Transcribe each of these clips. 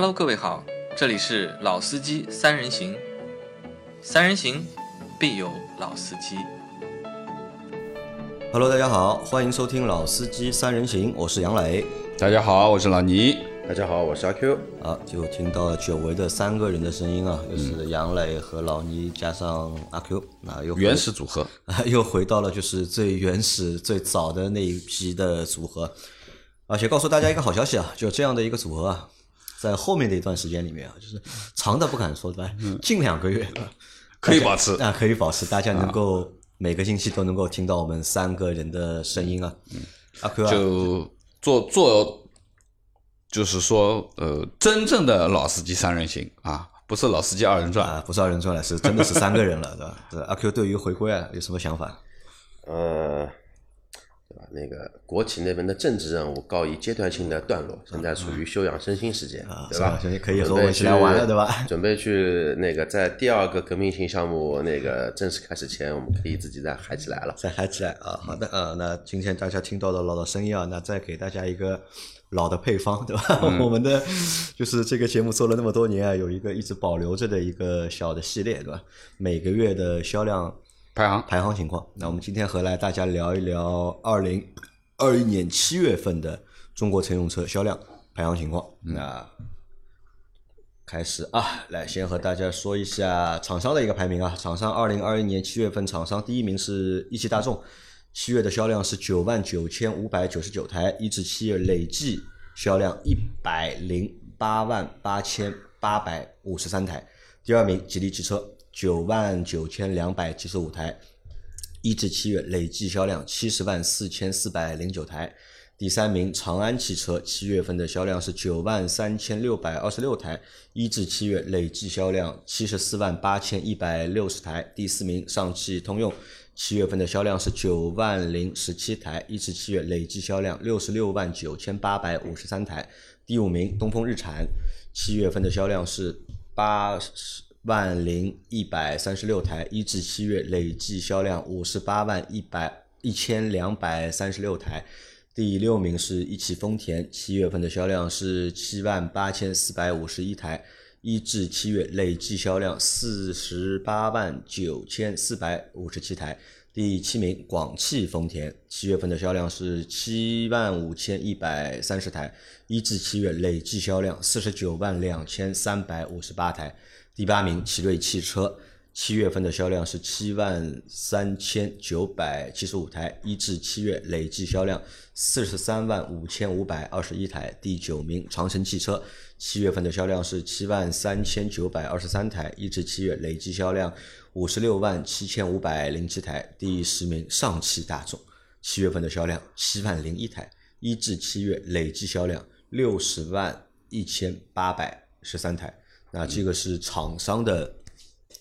Hello，各位好，这里是老司机三人行，三人行必有老司机。Hello，大家好，欢迎收听老司机三人行，我是杨磊。大家好，我是老倪。大家好，我是阿 Q。啊，就听到了久违的三个人的声音啊，就是杨磊和老倪加上阿 Q，那又原始组合，啊，又回到了就是最原始、最早的那一批的组合。而且告诉大家一个好消息啊，就这样的一个组合啊，在后面的一段时间里面啊，就是长的不敢说，对吧？近两个月 可以保持啊，可以保持，大家能够每个星期都能够听到我们三个人的声音啊。阿 Q 啊，就做做，就是说，呃，真正的老司机三人行啊，不是老司机二人转。啊，不是二人转了，是真的是三个人了，对吧？对阿 Q 对于回归啊有什么想法？呃，对吧？那个国企那边的政治任务告一阶段性的段落，现在处于休养生息时间，啊对吧？可以和我们一起来玩了对吧 准备去那个在第二个革命性项目那个正式开始前，我们可以自己再嗨起来了。再嗨起来啊！好的，啊，那今天大家听到的老的声音啊，那再给大家一个老的配方，对吧？我们的就是这个节目做了那么多年啊，有一个一直保留着的一个小的系列，对吧？每个月的销量排行排行情况。那我们今天和来大家聊一聊二零二一年七月份的中国乘用车销量排行情况。那开始啊，来先和大家说一下厂商的一个排名啊。厂商二零二一年七月份厂商第一名是一汽大众，七月的销量是九万九千五百九十九台，一至七月累计销量一百零八万八千八百五十三台。第二名吉利汽车九万九千两百七十五台，一至七月累计销量七十万四千四百零九台。第三名长安汽车七月份的销量是九万三千六百二十六台，一至七月累计销量七十四万八千一百六十台。第四名上汽通用七月份的销量是九万零十七台，一至七月累计销量六十六万九千八百五十三台。第五名东风日产七月份的销量是八十万零一百三十六台，一至七月累计销量五十八万一百一千两百三十六台。第六名是一汽丰田，七月份的销量是七万八千四百五十一台，一至七月累计销量四十八万九千四百五十七台。第七名广汽丰田，七月份的销量是七万五千一百三十台，一至七月累计销量四十九万两千三百五十八台。第八名奇瑞汽车，七月份的销量是七万三千九百七十五台，一至七月累计销量四十三万五千五百二十一台。第九名长城汽车，七月份的销量是七万三千九百二十三台，一至七月累计销量五十六万七千五百零七台。第十名上汽大众，七月份的销量七万零一台，一至七月累计销量六十万一千八百十三台。那这个是厂商的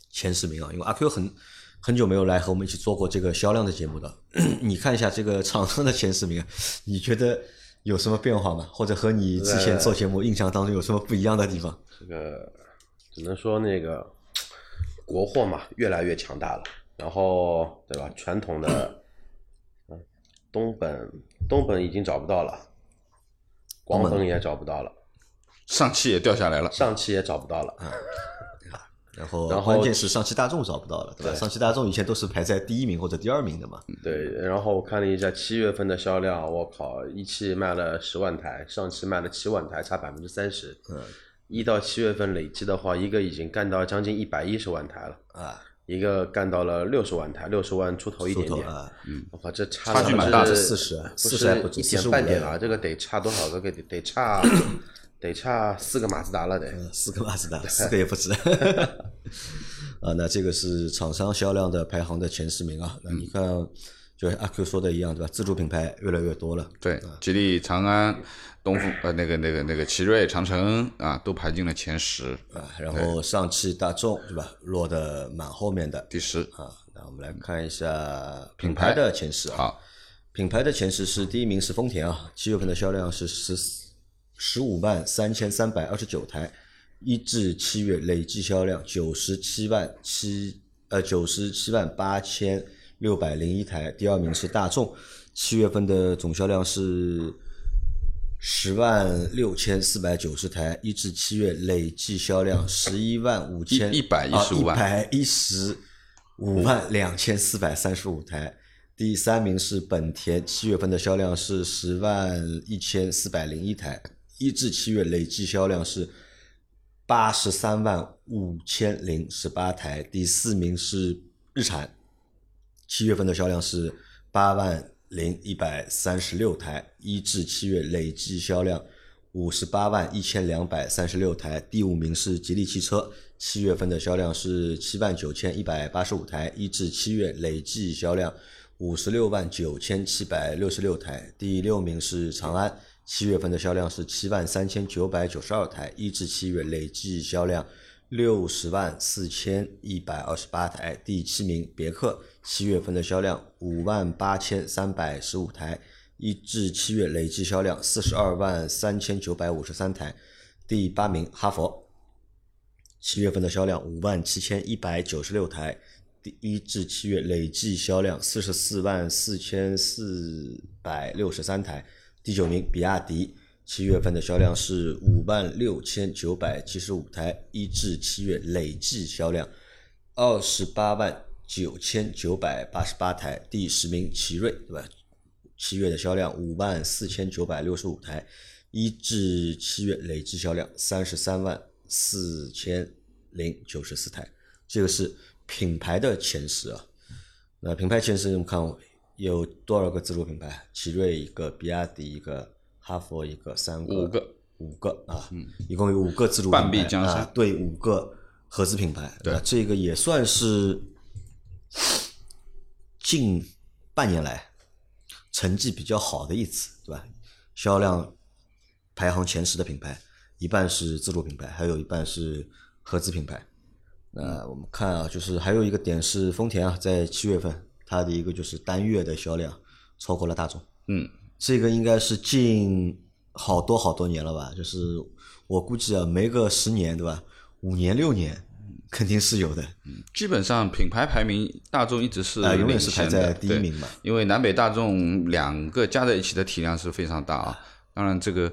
前十名啊，因为阿 Q 很很久没有来和我们一起做过这个销量的节目了。你看一下这个厂商的前十名，你觉得有什么变化吗？或者和你之前做节目印象当中有什么不一样的地方？这个只能说那个国货嘛，越来越强大了。然后对吧？传统的，嗯，东本东本已经找不到了，广本也找不到了，上汽也掉下来了。上汽也找不到了。然后然后关键是上汽大众找不到了，对吧？对上汽大众以前都是排在第一名或者第二名的嘛。对，然后我看了一下七月份的销量，我靠，一汽卖了十万台，上汽卖了七万台，差百分之三十。嗯，一到七月份累计的话，一个已经干到将近一百一十万台了，啊，一个干到了六十万台，六十万出头一点点。啊，我靠，这差差距蛮大的是40不40还不止是一点45的半点啊？这个得差多少个？得得差 得差四个马自达了得。四个马自达，四个也不止。啊，那这个是厂商销量的排行的前十名啊。那你看，就阿 Q 说的一样，对吧？自主品牌越来越多了。对，吉利、长安、东风呃那个那个那个奇瑞、长城啊，都排进了前十，啊，然后上汽大众对吧，落的蛮后面的第十。啊。那我们来看一下品牌的前十啊。好，品牌的前十是第一名是丰田啊，七月份的销量是十十五万三千三百二十九台，一至七月累计销量九十七万七呃九十七万八千六百零一台。第二名是大众，七月份的总销量是十万六千四百九十台，一至七月累计销量十一万五千一115万一百一十五万两千四百三十五台。第三名是本田，七月份的销量是十万一千四百零一台，一至七月累计销量是八十三万五千零十八台。第四名是日产，七月份的销量是八万零一百三十六台，一至七月累计销量五十八万一千两百三十六台。第五名是吉利汽车，七月份的销量是七万九千一百八十五台，一至七月累计销量五十六万九千七百六十六台。第六名是长安，七月份的销量是七万三千九百九十二台，一至七月累计销量六十万四千一百二十八台。第七名别克，七月份的销量五万八千三百十五台，一至七月累计销量四十二万三千九百五十三台。第八名哈佛，七月份的销量五万七千一百九十六台，第一至七月累计销量四十四万四千四百六十三台。第九名比亚迪，七月份的销量是五万六千九百七十五台，一至七月累计销量二十八万九千九百八十八台。第十名奇瑞，对吧？七月的销量五万四千九百六十五台，一至七月累计销量三十三万四千零九十四台。这个是品牌的前十啊。那品牌前十，我们看有多少个自主品牌？奇瑞一个，比亚迪一个，哈佛一个，三个，五个，五个啊，一共有五个自主品牌半壁江山啊，对，五个合资品牌，对那这个也算是近半年来成绩比较好的一次，对吧？销量排行前十的品牌，一半是自主品牌，还有一半是合资品牌。那我们看啊，就是还有一个点是丰田啊，在七月份它的一个就是单月的销量超过了大众，嗯，这个应该是近好多好多年了吧？就是我估计啊，没个十年对吧？五年六年肯定是有的。基本上品牌排名，大众一直是啊永远是排在第一名嘛因为南北大众两个加在一起的体量是非常大啊。当然，这个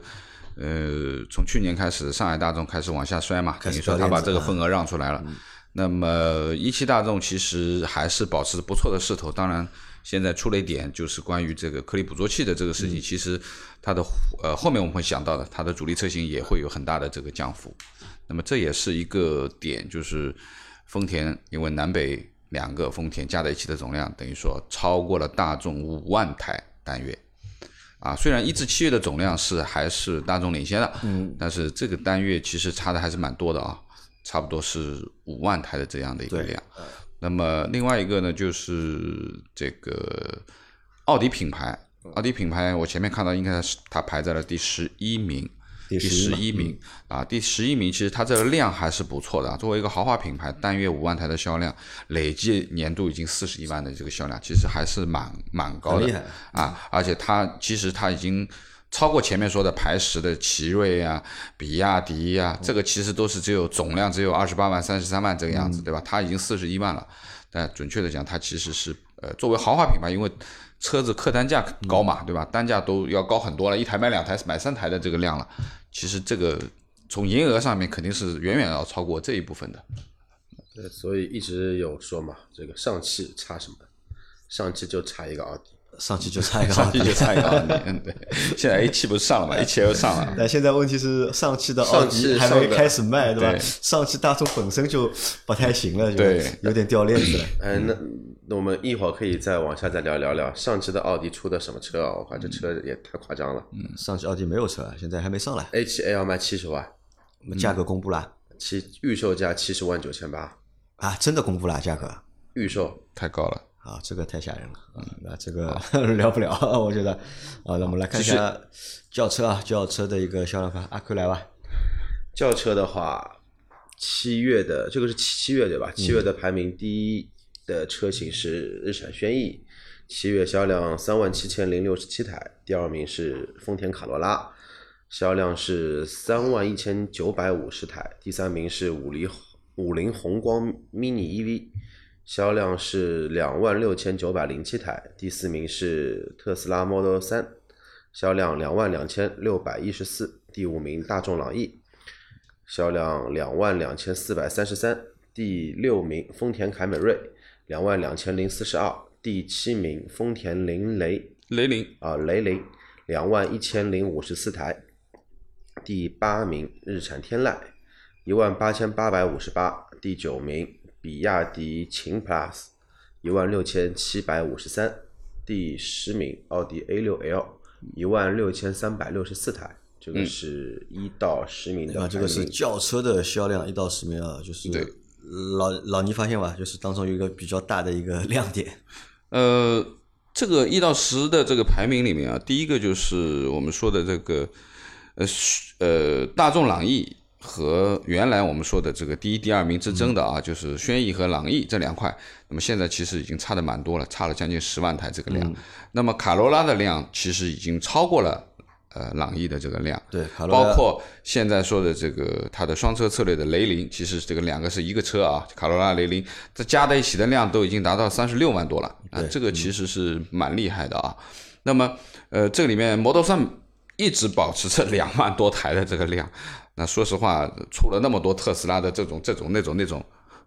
呃，从去年开始，上海大众开始往下摔嘛，等于说他把这个份额让出来了。那么一汽大众其实还是保持不错的势头，当然。现在出了一点，就是关于这个颗粒捕捉器的这个事情，其实它的呃后面我们会想到的，它的主力车型也会有很大的这个降幅。那么这也是一个点，就是丰田因为南北两个丰田加在一起的总量，等于说超过了大众五万台单月。啊，虽然一至七月的总量是还是大众领先的，嗯，但是这个单月其实差的还是蛮多的啊，差不多是五万台的这样的一个量。那么另外一个呢，就是这个奥迪品牌，奥迪品牌我前面看到应该是它排在了第十一名，第第11十一名啊，第十一名其实它这个量还是不错的啊。作为一个豪华品牌，单月五万台的销量，累计年度已经四十一万的这个销量，其实还是蛮蛮高的啊。而且它其实它已经超过前面说的排十的奇瑞啊、比亚迪呀、这个其实都是只有总量只有二十八万、三十三万这个样子，对吧？它已经四十一万了。但准确的讲，它其实是呃作为豪华品牌，因为车子客单价高嘛，对吧？单价都要高很多了，一台卖两台、买三台的这个量了。其实这个从营业额上面肯定是远远要超过这一部分的。对，所以一直有说嘛，这个上汽差什么？上汽就差一个奥迪。上汽就差一个奥迪上汽就差一个奥迪，嗯，对。现在 A 七不是上了嘛？A 七又上了，但现在问题是，上汽的奥迪还没开始卖，对吧？上汽大众本身就不太行了，就对有点掉链子了。嗯，那那我们一会儿可以再往下再聊聊聊上汽的奥迪出的什么车啊？我靠，这车也太夸张了。嗯上汽奥迪没有车，现在还没上来，A 7 L 卖七十万，那么价格公布了七预售价七十万九千八，啊，真的公布了价格预售太高了。啊，这个太吓人了啊！那这个 聊不了，我觉得啊，那我们来看一下轿车啊，轿车的一个销量吧，阿 Q 来吧。轿车的话，七月的这个是七月对吧？七月的排名第一的车型是日产轩逸，七月销量三万七千零六十七台，第二名是丰田卡罗拉，销量是三万一千九百五十台，第三名是五菱五菱宏光 mini EV。销量是两万六千九百零七台，第四名是特斯拉 Model 三，销量两万两千六百一十四，第五名大众朗逸，销量两万两千四百三十三，第六名丰田凯美瑞，两万两千零四十二，第七名丰田凌雷雷凌啊雷凌，两万一千零五十四台，第八名日产天籁，一万八千八百五十八，第九名比亚迪秦 Plus，一万六千七百五十三，第十名奥迪 A 六 L，一万六千三百六十四台，这个是一到十名的啊，排这个是轿车的销量一到十名啊，就是老老倪发现吧，就是当中有一个比较大的一个 亮点，呃，这个一到十的这个排名里面啊，第一个就是我们说的这个，呃是呃，大众朗逸和原来我们说的这个第一、第二名之争的啊，就是轩逸和朗逸这两块，那么现在其实已经差的蛮多了，差了将近十万台这个量。那么卡罗拉的量其实已经超过了呃朗逸的这个量。对，卡罗拉包括现在说的这个它的双车策略的雷凌，其实这个两个是一个车啊，卡罗拉、雷凌，这加在一起的量都已经达到三十六万多了啊，这个其实是蛮厉害的啊。那么呃，这里面 Model 3一直保持着 两万多台的这个量，那说实话，出了那么多特斯拉的这种这种那种那种。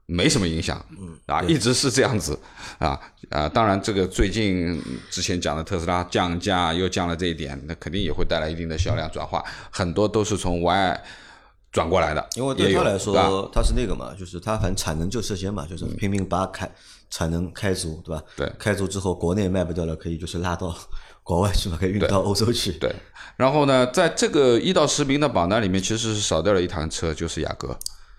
没什么影响，嗯啊，一直是这样子，啊啊，当然这个最近之前讲的特斯拉降价又降了这一点，那肯定也会带来一定的销量转化，很多都是从 Y 转过来的，因为对他来说，他是那个嘛，就是他反正产能就这些嘛，就是拼命把开产能开足，对吧？对开足之后国内卖不掉了，可以就是拉到国外去嘛，可以运到欧洲去。对，然后呢，在这个一到十名的榜单里面，其实是少掉了一台车，就是雅阁，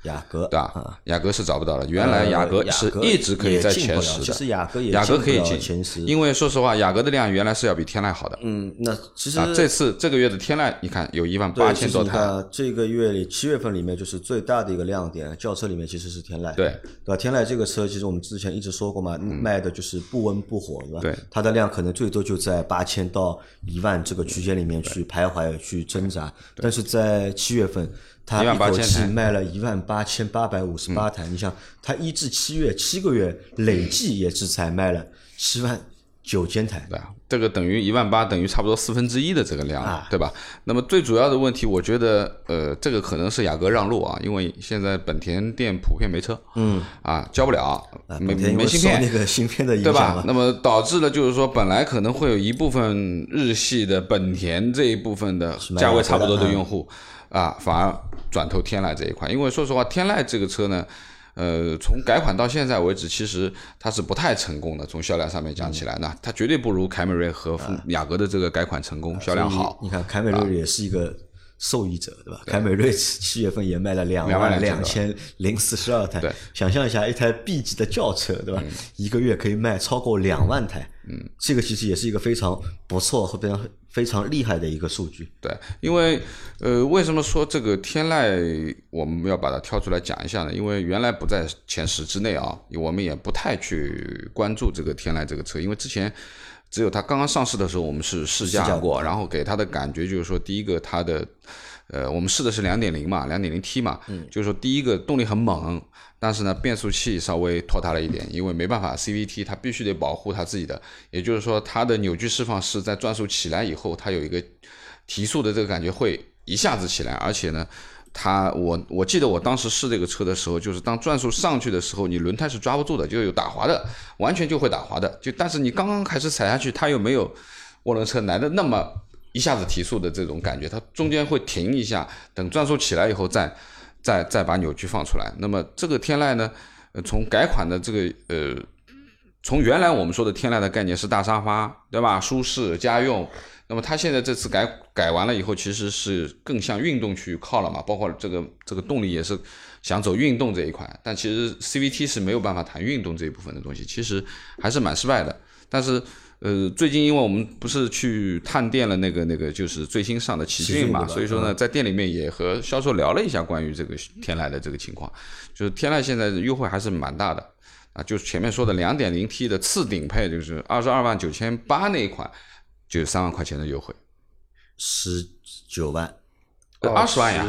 雅阁对吧？啊，雅阁是找不到了，原来雅阁呃是一直可以在前十的，其实雅阁也雅阁可以进前十，因为说实话，雅阁的量原来是要比天籁好的。嗯，那其实啊，这次这个月的天籁，你看有一万八千多台，这个月里七月份里面就是最大的一个亮点，轿车里面其实是天籁，对嗯对吧？天籁这个车其实我们之前一直说过嘛，卖的就是不温不火，对吧？对它的量可能最多就在八千到一万这个区间里面去徘徊、去挣扎，但是在七月份。它一口18000气台。卖了一万八千八百五十嗯。八台，你想，他一至七月七个月累计也是才卖了七万九千台，对啊，这个等于一万八，等于差不多四分之一的这个量，啊。对吧？那么最主要的问题，我觉得，呃，这个可能是雅阁让路啊，因为现在本田店普遍没车，嗯，啊，交不了，啊，没没芯片那，个芯片的影对响对？，吧那么导致了就是说，本来可能会有一部分日系的本田这一部分的价位差不多的的用户啊，反而转投天籁这一块。因为说实话，天籁这个车呢，呃，从改款到现在为止，其实它是不太成功的。从销量上面讲起来呢，它绝对不如凯美瑞和啊雅阁的这个改款成功，销量好。你看凯美瑞也是一个受益者，对吧？凯美瑞七月份也卖了两万两千零四十二台。对，想象一下，一台 B 级的轿车，对吧？一个月可以卖超过两万台，嗯，这个其实也是一个非常不错和非常非常厉害的一个数据。对，因为呃，为什么说这个天籁我们要把它挑出来讲一下呢？因为原来不在前十之内啊，我们也不太去关注这个天籁这个车，因为之前只有它刚刚上市的时候，我们是试驾过，然后给它的感觉就是说，第一个它的呃，我们试的是两点零嘛，两点零 T 嘛，就是说第一个动力很猛，但是呢变速器稍微拖沓了一点，因为没办法，CVT 它必须得保护它自己的，也就是说它的扭矩释放是在转速起来以后，它有一个提速的这个感觉会一下子起来，而且呢。它我我记得我当时试这个车的时候，就是当转速上去的时候，你轮胎是抓不住的，就有打滑的，完全就会打滑的。就但是你刚刚开始踩下去，它又没有涡轮车来的那么一下子提速的这种感觉，它中间会停一下，等转速起来以后再再再把扭矩放出来。那么这个天籁呢，从改款的这个呃，从原来我们说的天籁的概念是大沙发，对吧？舒适家用。那么它现在这次改改完了以后，其实是更向运动去靠了嘛，包括这个这个动力也是想走运动这一块，但其实 CVT 是没有办法谈运动这一部分的东西，其实还是蛮失败的。但是呃，最近因为我们不是去探店了那个那个就是最新上的奇骏嘛，所以说呢，在店里面也和销售聊了一下关于这个天籁的这个情况，就是天籁现在的优惠还是蛮大的。啊，就是前面说的两点零 T 的次顶配，就是二十二万九千八那一款。就三万块钱的优惠，十九万，二十万呀，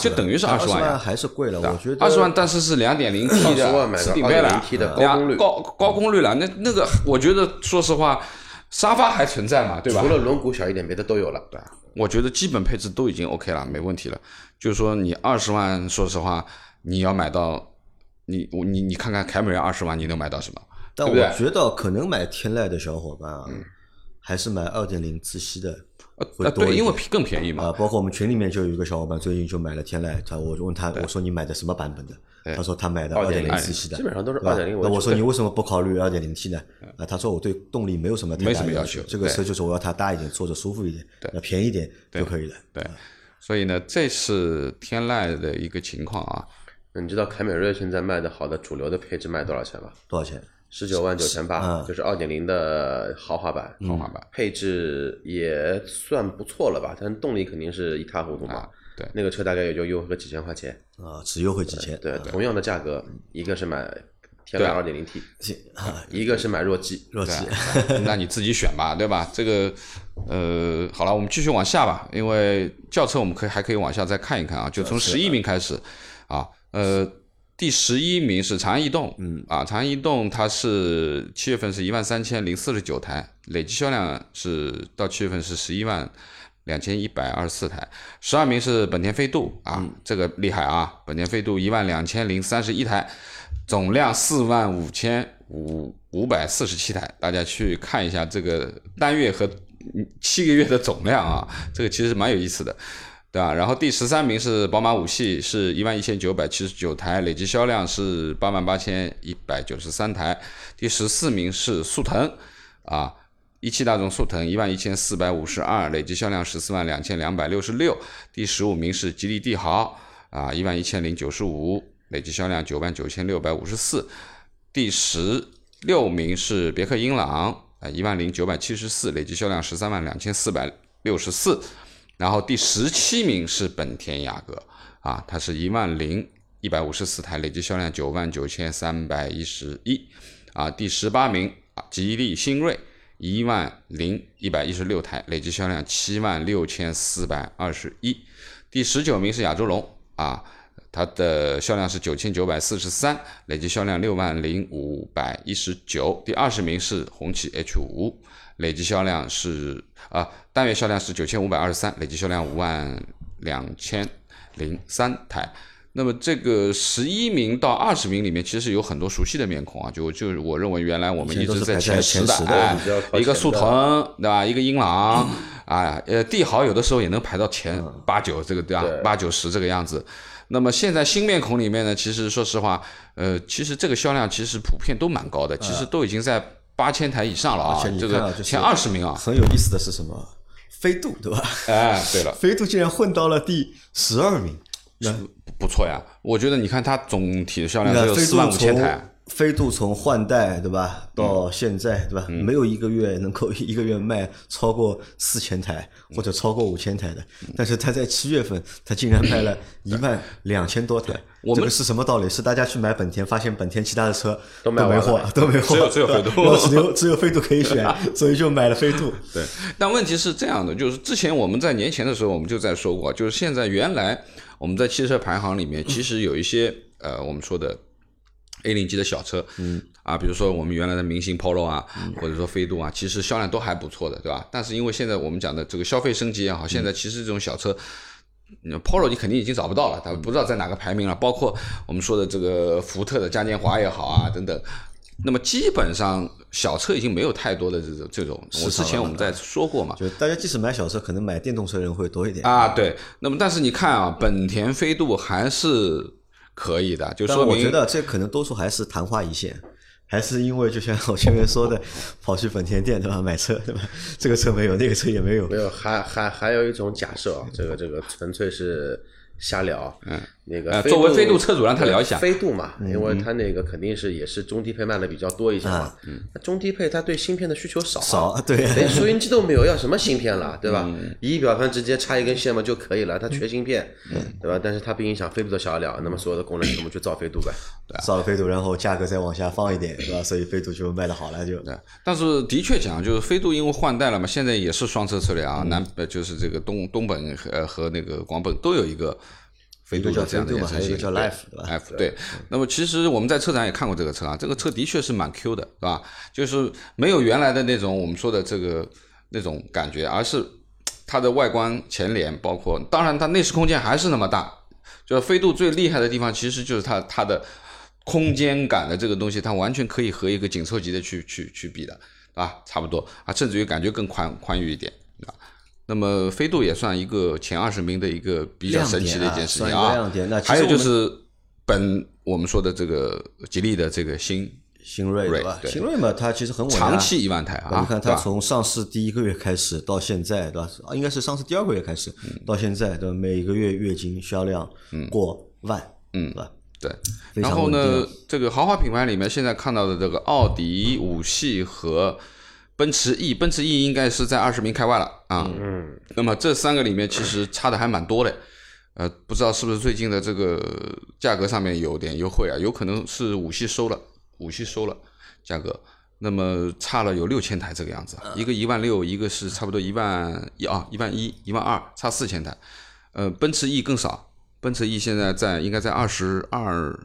就等于是二十万呀，还是贵了。我觉得二十万，但是是两点零 T 20万买的是顶配了，2.0T 的高功率高高功率了。那那个，我觉得说实话，沙发还存在嘛，对吧？除了轮毂小一点，别的都有了。对，我觉得基本配置都已经 OK 了，没问题了。就是说你二十万，说实话，你要买到你我你你看看凯美瑞二十万，你能买到什么？但我觉得可能买天籁的小伙伴啊，还是买二点零自吸的会呃，对，多。因为更便宜嘛。啊，包括我们群里面就有一个小伙伴最近就买了天籁，他我问他我说你买的什么版本的？他说他买的二点零自吸的，基本上都是二点零那我说你为什么不考虑二点零 T 呢？啊，他说我对动力没有什么太没大的要什么要求这个车就是我要它大一点，坐着舒服一点，要便宜点就可以了。对，所以呢，这是天籁的一个情况啊。你知道凯美瑞现在卖的好的主流的配置卖多少钱吗？多少钱？十九万九千八，嗯就是二点零的豪华版，豪华版配置也算不错了吧？但动力肯定是一塌糊涂嘛。啊对那个车大概也就优惠个几千块钱。啊，只优惠几千。对，同样的价格，一个是买天籁对二点零 T，啊，一个是买弱鸡。弱鸡，那你自己选吧，对吧？这个，呃，好了，我们继续往下吧，因为轿车我们可以还可以往下再看一看啊，就从十一名开始啊，呃，第十一名是长安逸动，嗯。啊，长安逸动它是七月份是一万三千零四十九台，累计销量是到七月份是十一万。两千一百二十四台，十二名是本田飞度。啊，这个厉害啊！本田飞度一万两千零三十一台，总量四万五千五五百四十七台，大家去看一下这个单月和嗯七个月的总量啊，这个其实蛮有意思的，对吧？然后第十三名是宝马五系，是一万一千九百七十九台，累计销量是八万八千一百九十三台。第十四名是速腾啊。一汽大众速腾一万一千四百五十二，累计销量十四万两千两百六十六。第十五名是吉利帝豪啊，一万一千零九十五，累计销量九万九千六百五十四。第十六名是别克英朗啊，一万零九百七十四，累计销量十三万两千四百六十四。然后第十七名是本田雅阁啊，它是一万零一百五十四台，累计销量九万九千三百一十一。啊，第十八名啊，吉利新锐。一万零一百一十六台，累计销量七万六千四百二十一。第十九名是亚洲龙啊，它的销量是九千九百四十三，累计销量六万零五百一十九。第二十名是红旗 H 五，累计销量是啊，单月销量是九千五百二十三，累计销量五万两千零三台。那么这个十一名到二十名里面，其实有很多熟悉的面孔啊，就就是我认为原来我们一直在前十的，一个速腾对吧？一个英朗，啊，呃，帝豪有的时候也能排到前八九，这个对吧？八九十这个样子。那么现在新面孔里面呢，其实说实话，呃，其实这个销量其实普遍都蛮高的，其实都已经在八千台以上了啊这个前二十名啊，很有意思的是什么？飞度对吧？哎，对了，飞度竟然混到了第十二名。那不错呀，我觉得你看它总体的销量只有四万五千台，飞度从换代对吧，到现在对吧，没有一个月能够 一个月卖超过四千台或者超过五千台的，但是他在七月份他竟然卖了一万两千多台，我们这个是什么道理？是大家去买本田，发现本田其他的车都卖没货都没货，只有只有只有飞度可以选，所以就买了飞度。对，但问题是这样的，就是之前我们在年前的时候，我们就在说过，就是现在原来我们在汽车排行里面，其实有一些呃我们说的 A 零级的小车，嗯啊，比如说我们原来的明星 Polo 啊，或者说飞度啊，其实销量都还不错的，对吧？但是因为现在我们讲的这个消费升级也好，现在其实这种小车。嗯 Polo 你肯定已经找不到了，它不知道在哪个排名了。包括我们说的这个福特的嘉年华也好啊，等等。那么基本上小车已经没有太多的这种这种，我之前我们在说过嘛，就大家即使买小车，可能买电动车人会多一点。啊对。那么但是你看啊，本田飞度还是可以的，就说明但我觉得这可能多数还是昙花一现，还是因为就像我前面说的，跑去本田店对吧，买车对吧？这个车没有，那个车也没有没。有，还还还有一种假设啊，这个这个纯粹是瞎聊。嗯，那个呃作为飞度车主让他聊一下飞度嘛，因为它那个肯定是也是中低配卖的比较多一些嘛。中低配它对芯片的需求少啊少对 连收音机都没有，要什么芯片了，对吧？仪表盘直接插一根线嘛就可以了，它缺芯片，对吧？但是它不影响飞度的销量，那么所有的功能全部去造飞度呗。造了飞度，然后价格再往下放一点，对吧？所以飞度就卖的好了，就，但是的确讲，就是飞度因为换代了嘛，现在也是双车车辆啊，南呃就是这个东东本和呃和那个广本都有一个飞度的这样的一个叫飞度嘛衍生型，叫 Life，对吧 Life 对。那么其实我们在车展也看过这个车啊，这个车的确是蛮 Q 的，是吧？就是没有原来的那种我们说的这个那种感觉，而是它的外观、前脸，包括当然它内饰空间还是那么大。就是飞度最厉害的地方，其实就是它它的空间感的这个东西，它完全可以和一个紧凑级的去去去比的，啊，差不多啊，甚至于感觉更宽宽裕一点啊。那么飞度也算一个前二十名的一个比较神奇的一件事情啊亮点那还有就是本我们说的这个吉利的这个新新锐对吧？对新锐嘛，它其实很稳啊长期一万台啊，你看它从上市第一个月开始到现在，对吧？啊，应该是上市第二个月开始嗯到现在，对吧？每个月月均销量过万，嗯对吧？对，然后呢，这个豪华品牌里面现在看到的这个奥迪、五系和奔驰 E，奔驰 E 应该是在二十名开外了啊。嗯，那么这三个里面其实差的还蛮多的，呃，不知道是不是最近的这个价格上面有点优惠啊？有可能是五系收了，五系收了价格，那么差了有六千台这个样子，一个一万六，一个是差不多一万一啊，一万一、一万二，差四千台。呃，奔驰 E 更少，奔驰 E 现在在应该在二十二，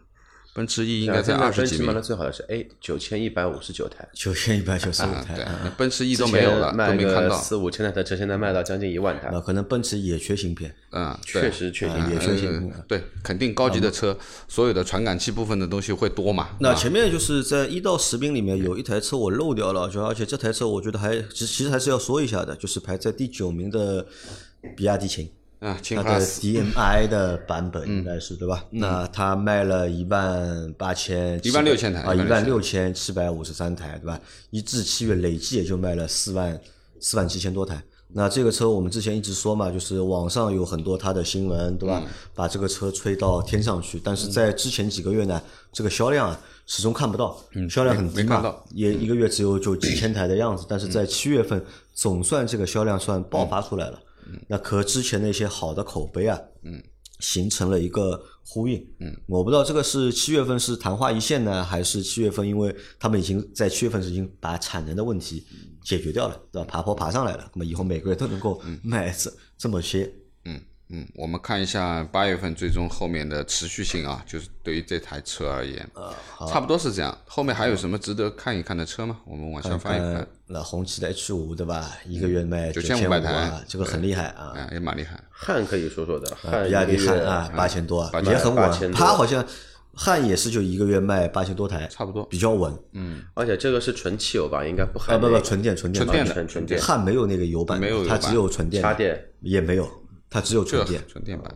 奔驰 E 应该在二十几名奔驰卖的。最好的是 A 九千一百五十九台，九千一百九十五台。奔驰 E 都没有了，卖都没看到。个四五千台的车，现在卖到将近一万台。那，可能奔驰也缺芯片，嗯，确实确实嗯也缺芯呃片。对，肯定高级的车，所有的传感器部分的东西会多嘛。啊。那前面就是在一到十名里面有一台车我漏掉了，就而且这台车我觉得还其其实还是要说一下的，就是排在第九名的比亚迪秦，啊，轻它的 DMI 的版本应该是对吧？那它卖了一万八千一万六千台啊，一万16,000六千七百五十三台对吧？一至七月累计也就卖了四万四万七千多台。那这个车我们之前一直说嘛，就是网上有很多它的新闻，对吧？嗯把这个车吹到天上去，但是在之前几个月呢，这个销量啊始终看不到，销量很低嘛也一个月只有就几千台的样子。但是在七月份，总算这个销量算爆发出来了。那和之前那些好的口碑啊，嗯形成了一个呼应。嗯，我不知道这个是七月份是昙花一现呢，还是七月份因为他们已经在七月份是已经把产能的问题解决掉了，对吧？爬坡爬上来了，那么以后每个月都能够卖这这么些。嗯嗯，我们看一下八月份最终后面的持续性啊，就是对于这台车而言，差不多是这样。后面还有什么值得看一看的车吗？我们往下翻一翻呃，，那红旗的 H 五对吧？一个月卖9500千五百台啊，这个很厉害啊。哎，也蛮厉害。汉可以说说的，比亚迪汉啊，八千多啊，8000也很稳8000。多它好像汉也是就一个月卖八千多台，差不多比较稳。嗯而且这个是纯汽油吧，应该不啊不不，纯电纯电纯电的纯纯电汉没有那个油版，没有油版它只有纯电，插电也没有，它只有纯这电。纯电版。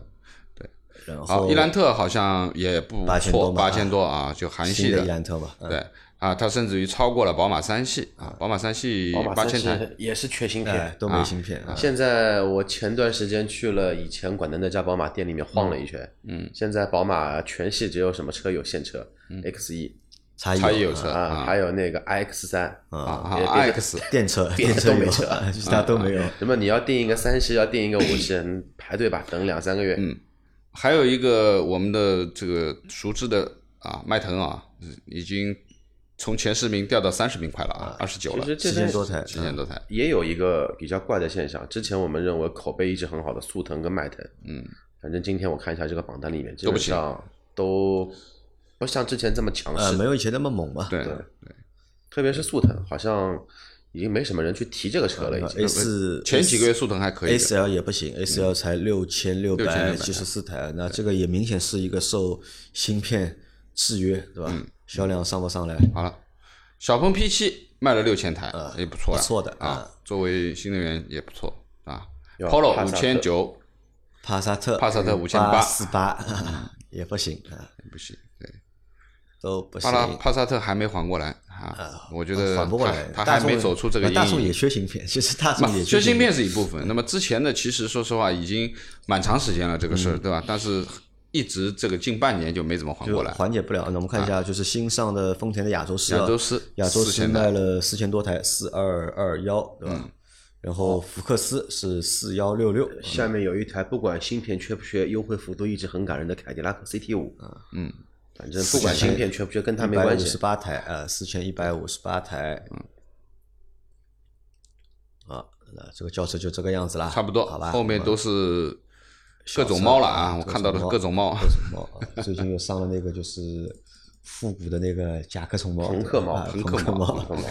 然后好，伊兰特好像也不8000多错，嘛八千多啊，就韩系的。的伊兰特嘛，嗯。对。啊，它甚至于超过了宝马三系啊，宝马三系宝马三八千台，系也是缺芯哎片。都没芯片啊。现在我前段时间去了以前管的那家宝马店里面晃了一圈，嗯，现在宝马全系只有什么车？有现车，X 一差异差异有啊车啊，啊还有那个 iX 三啊啊别别，X 电车电车都没车，其他都没有。那么你要订一个三系，要订一个五系，嗯排队吧，等两三个月。嗯还有一个我们的这个熟知的啊，迈腾啊，已经从前十名掉到三十名快了啊，二十九了其，实这七千边多台，七千多台。也有一个比较怪的现象，之前我们认为口碑一直很好的速腾跟迈腾，嗯，反正今天我看一下这个榜单里面，基都不行本上都不像之前这么强呃，势没，有以前那么猛嘛。对对。特别是速腾，好像已经没什么人去提这个车了，已经。A 四前几个月速腾还可以 A 的，四 L 也不行，A 四 L 才六千六百6600七十四台，那这个也明显是一个受芯片制约，对吧？销量上不上来？好了，小鹏 P 七卖了六千台，也不错啊，不错的啊啊，作为新能源也不错啊。Polo 五千九帕萨特，帕萨特五千八四八 也不行啊，不行，对，都不行帕。拉帕萨特还没缓过来啊，我觉得缓不过来，他他还没走出这个阴影大众也。缺芯片，其实大众也缺芯片是一部分，那么之前的其实说实话已经蛮长时间了这个事儿，对吧？但是一直这个近半年就没怎么缓过来。缓解不了。那我们看一下，就是新上的丰田的亚洲狮啊，亚洲狮亚洲狮卖了四千多台，四二二幺，对嗯吧？然后福克斯是四幺六六，下面有一台不管芯片缺不缺，优惠幅度一直很感人的凯迪拉克 CT 五，嗯，反正不管芯片缺不缺，跟他没关系一百五十。八台，呃，四千一百五十八台，嗯，啊，那这个轿车就这个样子啦，差不多，好吧？后面都是各种猫了啊！我看到的是各种猫。各种猫啊！最近又上了那个就是复古的那个甲壳虫猫，朋克猫啊朋克猫猫。朋克猫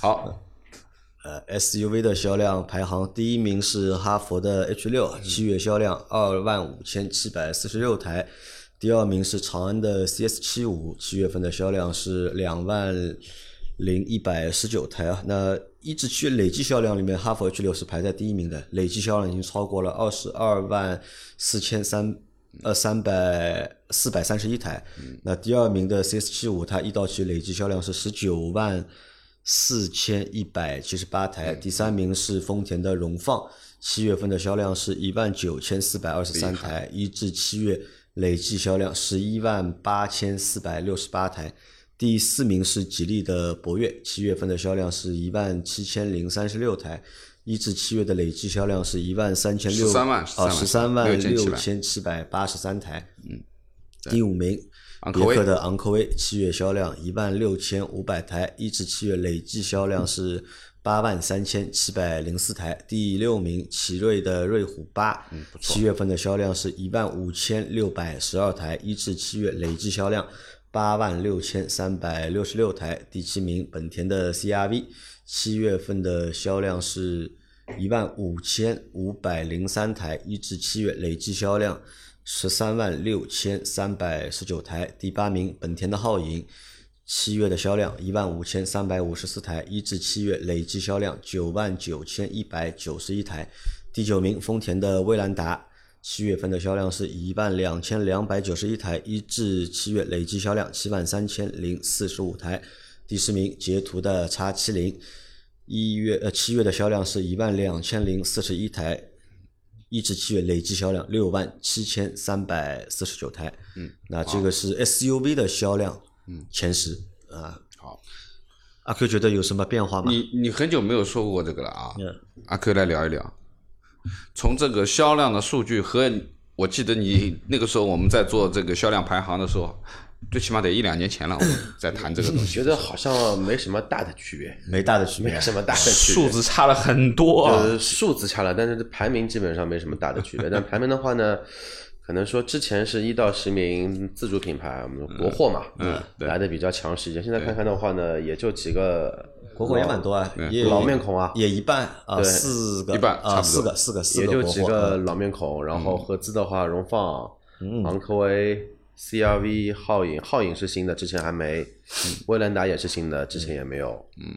好，呃，SUV 的销量排行第一名是哈佛的 H 六，七月销量二万五千七百四十六台。第二名是长安的 CS 七五，七月份的销量是两万零一百十九台啊。那一至七月累计销量里面，哈弗 H 六是排在第一名的，累计销量已经超过了二十二万四千三呃三百四百三十一台。那第二名的 CS 七五，它一到七累计销量是十九万四千一百七十八台。第三名是丰田的荣放，七月份的销量是一万九千四百二十三台，一至七月。累计销量十一万八千四百六十八台，第四名是吉利的博越，七月份的销量是一万七千零三十六台，一至七月的累计销量是一万三千六十三万啊十三万63六六千七百八十三台，嗯，第五名。别克的昂科威七月销量一万六千五百台，一至七月累计销量是八万三千七百零四台。第六名，奇瑞的瑞虎八，七月份的销量是一万五千六百十二台，一至七月累计销量八万六千三百六十六台。第七名，本田的 CRV，七月份的销量是一万五千五百零三台，一至七月累计销量。十三万六千三百十九台，第八名本田的皓影，七月的销量一万五千三百五十四台，一至七月累计销量九万九千一百九十一台。第九名丰田的威兰达，七月份的销量是一万两千两百九十一台，一至七月累计销量七万三千零四十五台。第十名捷途的 X 七零，一月呃七月的销量是一万两千零四十一台。一至七月累计销量六万七千三百四十九台，嗯，那这个是 SUV 的销量，嗯，前十啊。好，阿 Q 觉得有什么变化吗？你你很久没有说过这个了啊。嗯阿 Q 来聊一聊，从这个销量的数据和我记得你那个时候我们在做这个销量排行的时候，最起码得一两年前了，我们在谈这个东西，觉得好像没什么大的区别，没大的区别没，什么大的区别。数字差了很多啊。呃，数字差了，但是排名基本上没什么大的区别。但排名的话呢，可能说之前是一到十名自主品牌，我们国货嘛，嗯对来的比较强势一些。现在看看的话呢，也就几个国货也蛮多啊，也老面孔啊也一半啊，四个一半差啊，四个四个四个也就几个嗯老面孔，然后合资的话，荣放、昂科威、CRV、皓影，皓影是新的，之前还没；威兰达也是新的，之前也没有。嗯，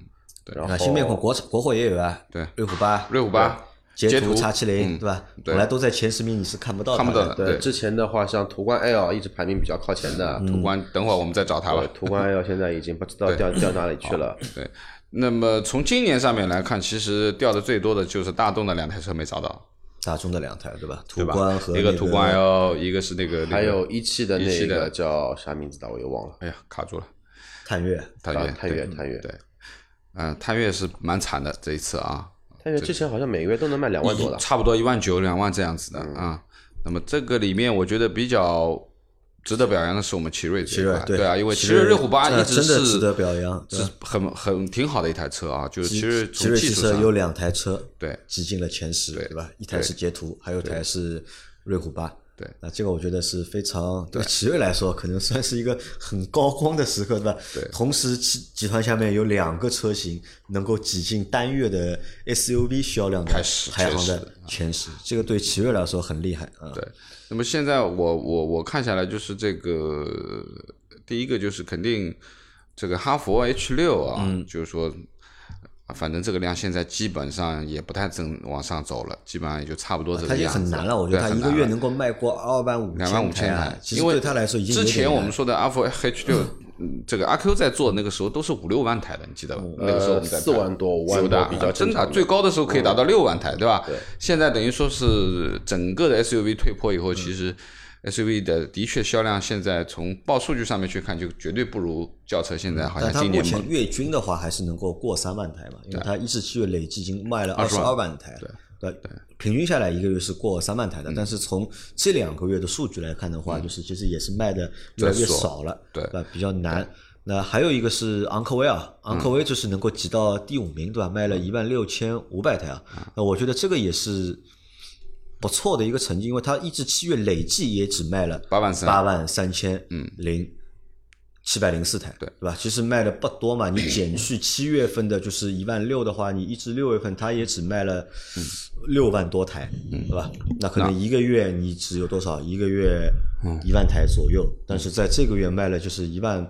然后啊，新面孔国国货也有啊，对瑞虎八、瑞虎八、捷途捷途 X 七零，嗯对吧？对本来都在前十名，你是看不到看不它的对到的对之前的话，像途观 L 一直排名比较靠前的，途观，等会儿我们再找他吧。对途观 L 现在已经不知道掉 掉哪里去了。对，那么从今年上面来看，其实掉的最多的就是大众的两台车没找到，大众的两台，对吧？途观？和那一个途观 L，一个是那个还有一汽的那一汽的个叫啥名字的，我又忘了。哎呀卡住了，探岳，啊探岳，探岳，对探岳，对，嗯，探岳是蛮惨的这一次啊，探岳之前好像每个月都能卖两万多的。差不多一万九、两万这样子的啊。那么这个里面，我觉得比较值得表扬的是我们奇瑞这一块，奇瑞对啊，因为奇奇瑞瑞虎八这一直真的值是得表扬，是很很挺好的一台车啊，就是奇其实奇瑞汽车有两台车对挤进了前十，对对吧？一台是捷途，还有一台是瑞虎八。对那这个我觉得是非常对奇瑞来说，可能算是一个很高光的时刻，对吧？对同时，集集团下面有两个车型能够挤进单月的 SUV 销量的排行的前十这个对奇瑞来说很厉害啊。对，那么现在我我我看下来就是这个第一个就是肯定这个哈佛 H 六啊，嗯就是说。啊反正这个量现在基本上也不太正往上走了，基本上也就差不多这它已经个样子很难了，我觉得它一个月能够卖过二万五两万五千台因为其实对他来说已经之前我们说的阿福 H 六，嗯这个阿 Q 在做那个时候都是五六万台的，你记得吧？那个时候我们在四万多五万多比较真的最高的时候可以达到六万台，对吧？对。现在等于说是整个的 SUV 退坡以后，其实 SUV 的的确销量现在从报数据上面去看，就绝对不如轿车现在好像但它今年猛。目前月均的话还是能够过三万台嘛，因为它一至七月累计已经卖了二十二万台，对对，平均下来一个月是过三万台嗯的。但是从这两个月的数据来看的话，就是其实也是卖的越来越少了，对吧？比较难。那还有一个是昂科威啊，昂科威就是能够挤到第五名，对吧？卖了一万六千五百台啊。那我觉得这个也是不错的一个成绩，因为它一至七月累计也只卖了八万三八万三千嗯零七百零四台，对对吧？其实卖的不多嘛，你减去七月份的就是一万六的话，你一至六月份它也只卖了六万多台，对吧？那可能一个月你只有多少？一个月一万台左右，但是在这个月卖了就是一万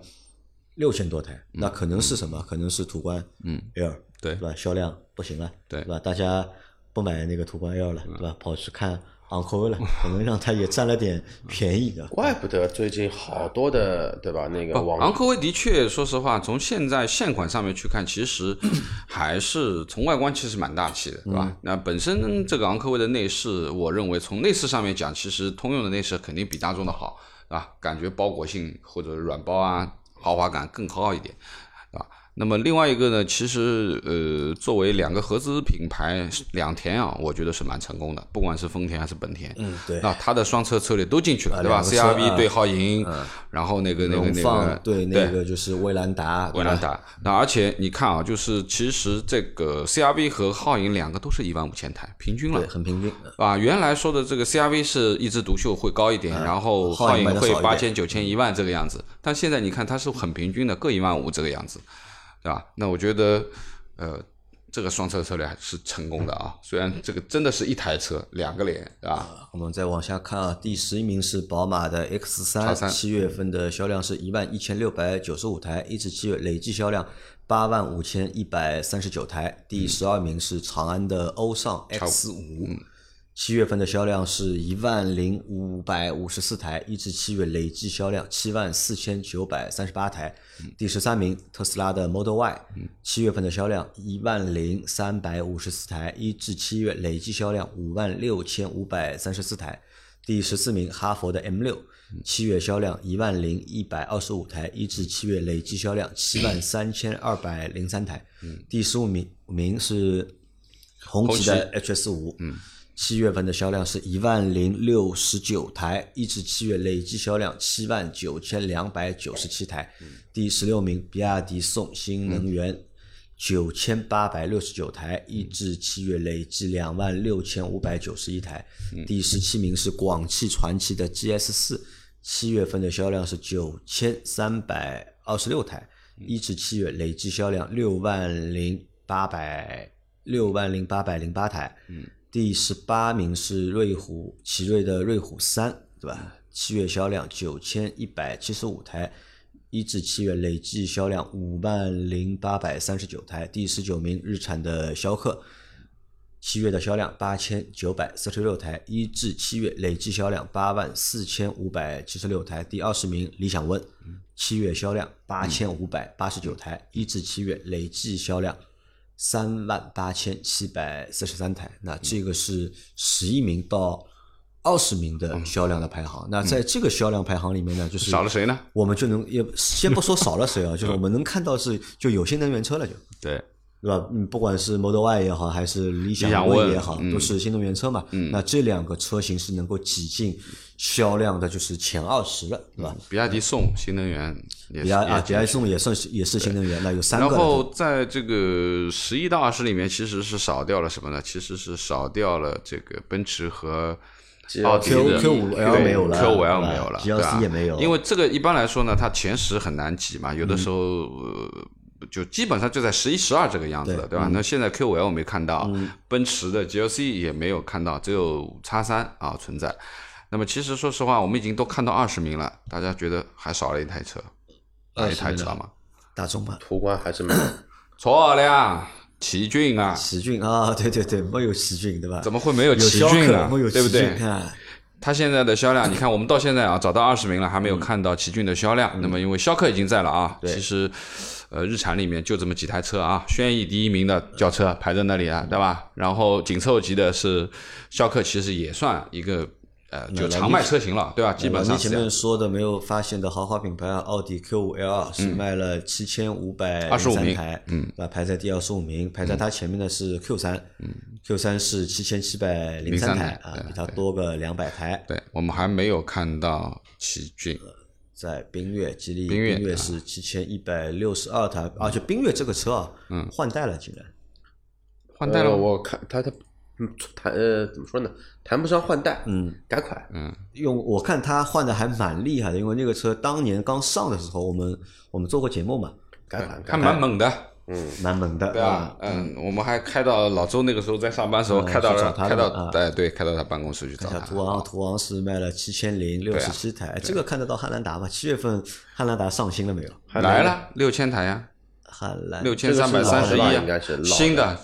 六千多台，那可能是什么？可能是途观嗯 L 对对吧？销量不行了，对对吧？大家不买那个途观 L 了，对吧？跑去看昂科威了，可能让他也占了点便宜的。怪不得最近好多的对吧？那个，网昂科威的确，说实话，从现在现款上面去看，其实 还是从外观其实蛮大气的，对吧？那本身这个昂科威的内饰，我认为从内饰上面讲，其实通用的内饰肯定比大众的好，对吧？感觉包裹性或者软包啊，豪华感更高一点，对吧？那么另外一个呢，其实呃，作为两个合资品牌，两田啊，我觉得是蛮成功的，不管是丰田还是本田，嗯，对。那它的双车策略都进去了，对吧？CRV 啊对皓影，然后那个那个那个对那个就是威兰达，威兰达。那而且你看啊，就是其实这个 CRV 和皓影两个都是一万五千台，平均了对，。很平均。啊，原来说的这个 CRV 是一枝独秀会高一点，然后皓影会八千、九千、一万这个样子，但现在你看它是很平均的，各一万五这个样子，对吧？那我觉得，呃，这个双车策略还是成功的啊。虽然这个真的是一台车两个脸，对吧？我们再往下看啊，第十一名是宝马的 X 三，X3 七月份的销量是一万一千六百九十五台，一至七月累计销量八万五千一百三十九台。第十二名是长安的欧尚 X 五，七月份的销量是一万零五百五十四台，一至七月累计销量七万四千九百三十八台。第十三名特斯拉的 Model Y，七月份的销量一万零三百五十四台，一至七月累计销量五万六千五百三十四台。第十四名哈佛的 M 六，七月销量一万零一百二十五台，一至七月累计销量七万三千二百零三台。第十五名名是红旗的 HS 五，七月份的销量是一万零六十九台，一至七月累计销量七万九千两百九十七台。第十六名，比亚迪宋新能源九千八百六十九台，一至七月累计两万六千五百九十一台。第十七名是广汽传祺的 GS 四，七月份的销量是九千三百二十六台，一至七月累计销量六万零八百六万零八百零八台。第十八名是瑞虎奇瑞的瑞虎三，对吧？七月销量九千一百七十五台，一至七月累计销量五万零八百三十九台。第十九名日产的逍客，七月的销量八千九百四十六台，一至七月累计销量八万四千五百七十六台。第二十名理想 ONE，七月销量八千五百八十九台，一至七月累计销量三万八千七百四十三台。那这个是十一名到二十名的销量的排行。那在这个销量排行里面呢，就是少了谁呢？我们就能也先不说少了谁啊，就是我们能看到是就有新能源车了就。对，对吧？嗯，不管是 Model Y 也好，还是理想 ONE 也好，嗯都是新能源车嘛。那这两个车型是能够挤进销量的，就是前二十了，对吧？比亚迪宋新能源也是比亚啊，比亚迪宋也算是也是新能源，那有三个然。后在这个十一到二十里面，其实是少掉了什么呢？其实是少掉了这个奔驰和奥迪的 Q 五 L 没有了，Q 五 L 没有了对吧也没有因为这个一般来说呢，它前十很难挤嘛，有的时候。呃就基本上就在十一、十二这个样子了，对吧？那现在 Q 五 L 没看到，奔驰的 GLC 也没有看到，只有叉三啊存在。那么其实说实话，我们已经都看到二十名了，大家觉得还少了一台车，哪一台20知道吗？大众吧，途观还是没有。错了，奇骏啊，奇骏啊，对对对，没有奇骏，对吧？怎么会没有有奇，骏呢？没有对不对？奇骏啊？它现在的销量，你看我们到现在啊，找到二十名了，还没有看到奇骏的销量。那么因为逍客已经在了啊，其实，呃，日产里面就这么几台车啊，轩逸第一名的轿车排在那里啊，对吧？然后紧凑级的是逍客，其实也算一个呃，就常卖车型了，对吧？基本上你前面。说的没有发现的豪华品牌啊，奥迪 Q 五 L 是卖了七千五百25名。台，嗯，那，排在第二十五名，排在它前面的是 Q 三，嗯，Q 三是七千七百零三03台台啊，比它多个两百台。对我们还没有看到奇骏，在缤越，吉利缤越啊。是七千一百六十二台，而且缤越这个车啊，嗯，换代了竟然，换代了我看它它嗯谈呃怎么说呢？谈不上换代，嗯，改款，嗯用我看他换的还蛮厉害的，因为那个车当年刚上的时候，我们我们做过节目嘛，改款，改还蛮猛的，嗯蛮猛的，对吧？嗯，我们还开到老周那个时候在上班时候，嗯开到他开到哎对，开到他办公室去找他。途昂，途昂是卖了七千零六十七台，这个看得到汉兰达吗？七月份汉兰达上新了没有？还来来了六千台呀，汉兰六千三百三十一应该是新的，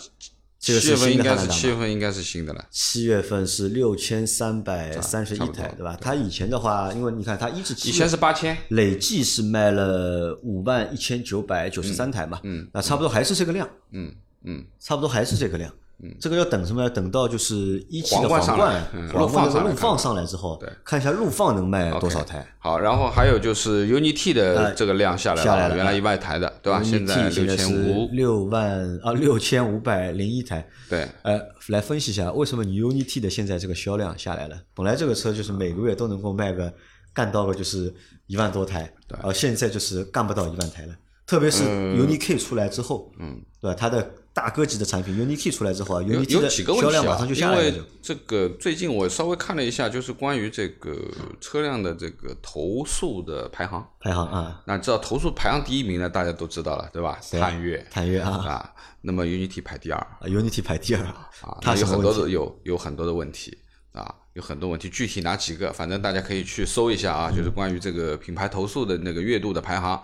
这个是七月份应该是七月份应该是新的了。七月份是六千三百三十一台，对吧？它以前的话，因为你看它一至七以前是八千，累计是卖了五万一千九百九十三台嘛，嗯那差不多还是这个量，嗯嗯，差不多还是这个量。这个要等什么？要等到就是一期的皇冠上皇冠来嗯，皇冠那个陆放上来陆放上来之后，看一下陆放能卖多少台。好，然后还有就是 UNI-T 的呃这个量下来下来了原来一万台的，对吧？现在六是千五，六万啊，六千五百零一台。对，呃，来分析一下为什么你 UNI-T 的现在这个销量下来了？本来这个车就是每个月都能够卖个干到个就是一万多台，而现在就是干不到一万台了。特别是 UNI-K 出来之后，嗯，对吧？它的大哥级的产品 UNI-K 出来之后啊，UNI-T 有几个问题啊销量马上就，因下来了为。这个最近我稍微看了一下，就是关于这个车辆的这个投诉的排行。排行啊，那知道投诉排行第一名呢，大家都知道了，对吧？探岳探岳啊啊，那么 UNI-T 排第二啊，UNI-T 排第二啊，它有很多？的有有很多的问题啊，有很多问题，具体哪几个，反正大家可以去搜一下啊，就是关于这个品牌投诉的那个月度的排行。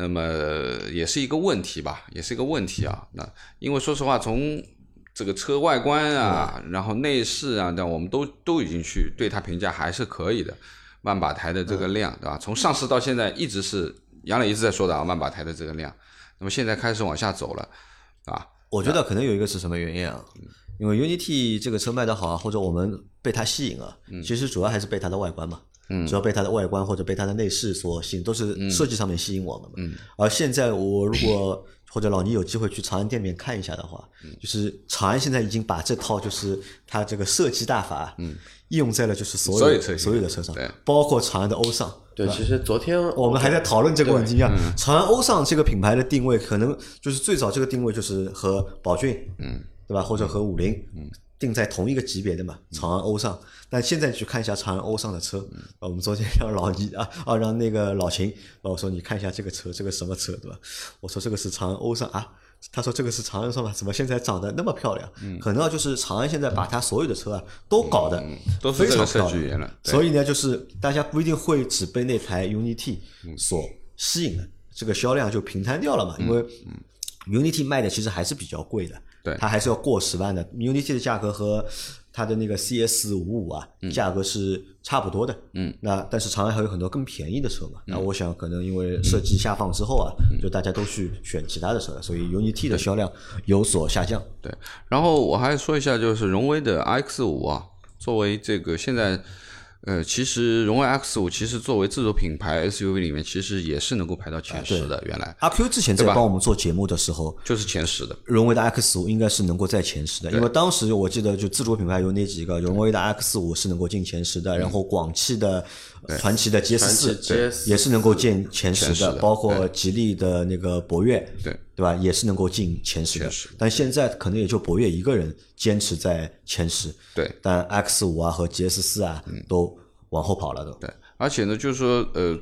那么也是一个问题吧，也是一个问题啊。那因为说实话，从这个车外观啊，然后内饰啊，但我们都都已经去对它评价还是可以的。万把台的这个量，对吧？从上市到现在一直是杨磊一直在说的啊，万把台的这个量。那么现在开始往下走了，啊，我觉得可能有一个是什么原因啊？因为 UNI-T 这个车卖得好啊，或者我们被它吸引啊，其实主要还是被它的外观嘛。嗯，主要被它的外观或者被它的内饰所吸引，都是设计上面吸引我们嘛。嗯，而现在我如果 或者老倪有机会去长安店面看一下的话，就是长安现在已经把这套就是它这个设计大法，嗯，应用在了就是所有所有车所有的车上对，包括长安的欧尚。对，其实昨天我们还在讨论这个问题啊。嗯。长安欧尚这个品牌的定位，可能就是最早这个定位就是和宝骏，嗯，对吧？或者和五菱，嗯，定在同一个级别的嘛。长安欧尚，但现在去看一下长安欧尚的车，啊我们昨天 让老倪啊啊让那个老秦，我说你看一下这个车，这个什么车，对吧？我说这个是长安欧尚啊。他说：“这个是长安欧尚吧？怎么现在长得那么漂亮？嗯可能啊就是长安现在把它所有的车啊都搞得都是非常漂亮计语言了。所以呢，就是大家不一定会只被那台 UNI-T 所吸引的，这个销量就平摊掉了嘛。因为 UNI-T 卖的其实还是比较贵的，对它还是要过十万的。UNI-T 的价格和它的那个 CS 五五啊，价格是差不多的。嗯，那但是长安还有很多更便宜的车嘛。那我想可能因为设计下放之后啊，就大家都去选其他的车了，所以 UNI-T 的销量有所下降。对，然后我还说一下，就是荣威的 X 五啊，作为这个现在，呃，其实荣威 X 五其实作为自主品牌 SUV 里面，其实也是能够排到前十的，原来阿 Q 之前在帮我们做节目的时候，就是前十的。荣威的 X 五应该是能够在前十的，因为当时我记得就自主品牌有哪几个，荣威的 X 五是能够进前十的，然后广汽的、传奇的 GS 传四也是能够进前十的，前十的包括吉利的那个博越，对对。吧，也是能够进前十的。但现在可能也就博越一个人坚持在前十，对。但 X 五啊和 GS 四啊都往后跑了都。对，而且呢，就是说，呃，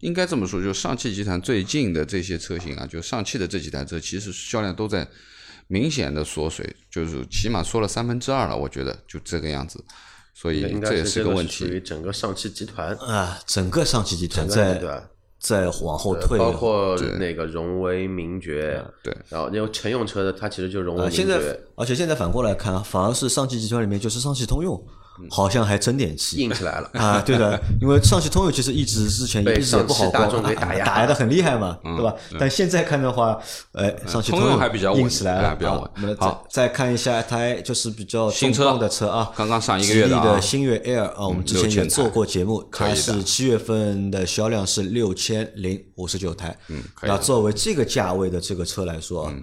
应该这么说，就是上汽集团最近的这些车型啊，就上汽的这几台车，其实销量都在明显的缩水，就是起码缩了三分之二了，我觉得就这个样子，所以应该这也是这个问题。属于整个上汽集团啊，整个上汽集团在在往后退，包括那个荣威、名爵，对，然后因为乘用车的，它其实就是荣威、啊，名现在爵而且现在反过来看啊，反而是上汽集团里面就是上汽通用，好像还争点气硬起来了。啊，对的，因为上汽通用其实一直之前一直也不好过，打压打压的很厉害嘛，对吧？但现在看的话，哎，上汽通用用还比较稳硬起来了哎，比较稳。啊我们好。再再看一下一台就是比较新车的车啊，刚刚上一个月的啊。吉利的星越 Air 啊，我们之前也做过节目，它是七月份的销量是六千零五十九台，嗯，可以那作为这个价位的这个车来说啊，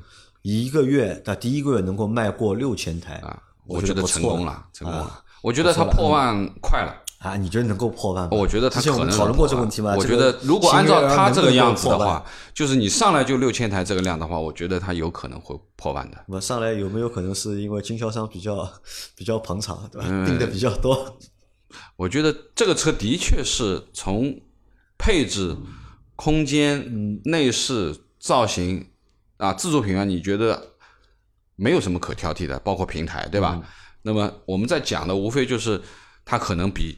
一个月那第一个月能够卖过六千台啊，我觉得成功了，成功了。啊。我觉得它破万快了，啊，你觉得能够破万吗？我觉得他可能讨论过这个问题吗？我觉得如果按照他这个样子的话，就是你上来就六千台这个量的话，我觉得他有可能会破万的。我上来有没有可能是因为经销商比较比较捧场，对吧？嗯定的比较多，我觉得这个车的确是从配置、空间、内饰、造型啊，自主品牌，你觉得没有什么可挑剔的，包括平台，对吧？那么我们在讲的无非就是它可能比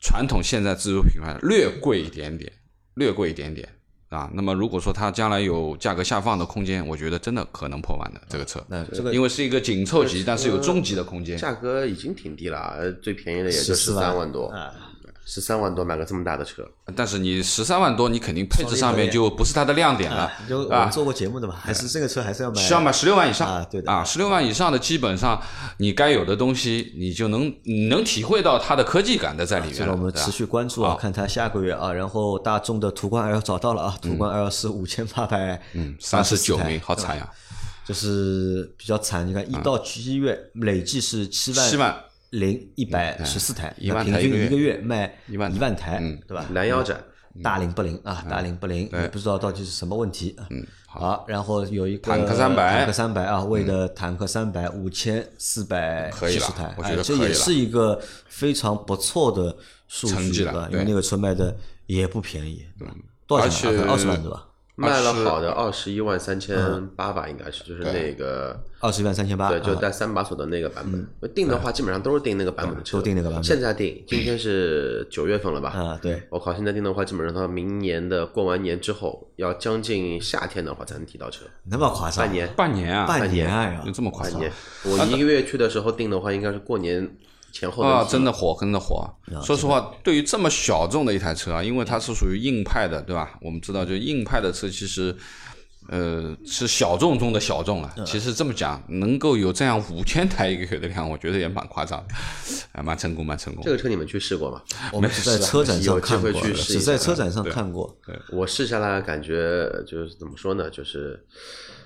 传统现在自主品牌略贵一点点，略贵一点点啊。那么如果说它将来有价格下放的空间，我觉得真的可能破万的这个车，那这个因为是一个紧凑级，但是有中级的空间。价格已经挺低了，呃最便宜的也就十三万多，啊，十三万多买个这么大的车，但是你十三万多，你肯定配置上面就不是它的亮点了啊，就我啊们。做过节目的嘛，还是这个车还是要买，需要买十六万以上啊对的啊，十六万以上的基本上你该有的东西，你就能你能体会到它的科技感的在里面了。这个我们持续关注啊，看它下个月啊。然后大众的途观 L 找到了啊，途观 L 是五千八百嗯三十九名，好惨呀！就是比较惨。你看一到七月累计是七万七万零一百十四台，平均一个月卖一万台一万台嗯，对吧？拦腰斩，大龄不灵啊，大龄不灵，也不知道到底是什么问题。嗯，好，然后有一个坦克三百坦克三百啊，为的坦克三百五千四百七十台，我觉得哎这也是一个非常不错的数据，了对吧？因为那个车卖的也不便宜，对吧？多少钱二十万对吧？卖了好的二十一万三千八吧，应该是就是那个。二十一万三千八，对，就啊带三把锁的那个版本。定的话，基本上都是定那个版本的车，都订那个版本现在定，今天是九月份了吧？啊，对，我靠，现在定的话，基本上到明年的过完年之后，要将近夏天的话才能提到车，那么夸张？半年，半年啊，半年啊呀有！这么夸张半年。我一个月去的时候定的话，应该是过年前后啊，真的火，真的火。说实话，对于这么小众的一台车啊，因为它是属于硬派的，对吧？我们知道，就硬派的车其实。呃，是小众中的小众了。其实这么讲，能够有这样五千台一个月的量，我觉得也蛮夸张的，啊，蛮成功，蛮成功这。个车你们去试过吗？我们只在车展上看过只在车展上看过，我试下来感觉就是怎么说呢，就是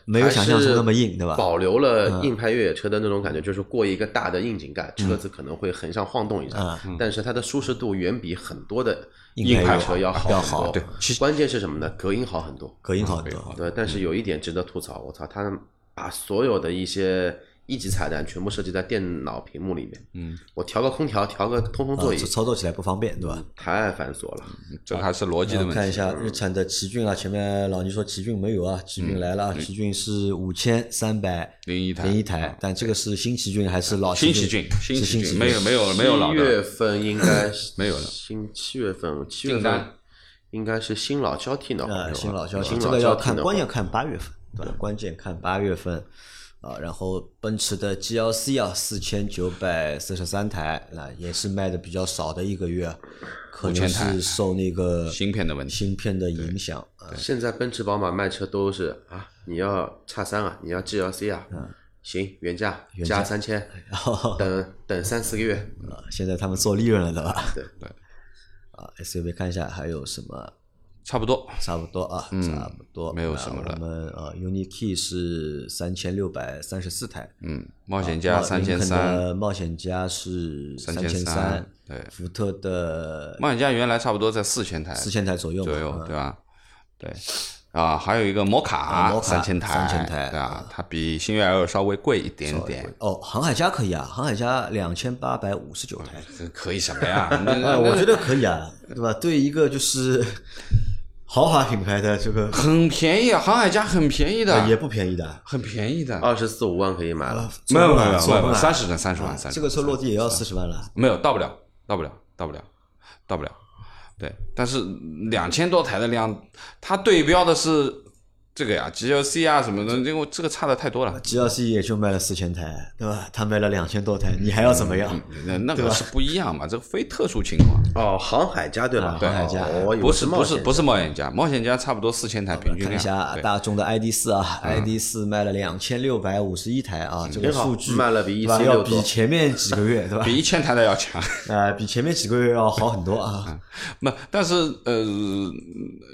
没有想象中那么硬，对吧？保留了硬派越野车的那种感觉，就是过一个大的硬井盖，车子可能会横向晃动一下，但是它的舒适度远比很多的硬派车要好很多对关键是什么呢？隔音好很多。隔音好很多。对，但是有一点值得吐槽，我操，他把所有的一些一级彩蛋全部设计在电脑屏幕里面。嗯，我调个空调，调个通风座椅啊，操作起来不方便，对吧？太繁琐了。这还是逻辑的问题。看一下日产的奇骏啊，前面老倪说奇骏没有啊，奇骏来了啊，奇骏是五千三百零一台零一台，但这个是新奇骏还是老新奇奇骏？新奇骏，是新奇骏，没有没有没有老七月，份应该 是没有了新七月份，七月份应该是新老交替呢，啊，新老消息，新这个要看，老交替关键看八月份，对吧？关键看八月份啊。然后奔驰的 GLC 啊，四千九百四十三台，那也是卖的比较少的一个月啊，可能是受那个芯片的问题芯片的影响啊。现在奔驰、宝马卖车都是啊，你要叉三啊，你要 GLC 啊，行，原价加三千，然后等 等三四个月，啊，现在他们做利润了，对吧？对对。啊，SUV 看一下还有什么？差不多。差不多啊，差不多，没有什么了。我们呃，UNI-K 是三千六百三十四台，嗯，冒险家三千三，冒险家是三千3300对。福特的冒险家原来差不多在四千台四千台左右左右，嗯。对吧？对。啊，还有一个摩啊卡摩卡三千台，3000台对啊，它比星越 L 稍微贵一点点，哦，航海家可以啊，航海家两千八百五十九台，这可以什么呀？那我觉得可以啊，对吧？对一个就是豪华品牌的这个很便宜啊，航海家很便宜的，也不便宜的，很便宜的。二十四五万可以买了。没有没有没有三十的三十万三十。这个车落地也要四十万了，没有到不了，到不了，到不了，到不了。对，但是两千多台的量，它对标的是这个呀，GLC 啊什么的，因为这个差的太多了。GLC 也就卖了四千台，对吧？他卖了两千多台，你还要怎么样？那那个是不一样嘛，这个非特殊情况。哦，航海家对吧？啊航海家不是不是不是冒险家，冒险家差不多四千台平均量。看一下大众的 ID 四啊，ID 四卖了两千六百五十一台啊，这个数据卖了比对吧 EC6 要比前面几个月对吧？比一千台的要强。啊，比前面几个月要好很多啊。那但是呃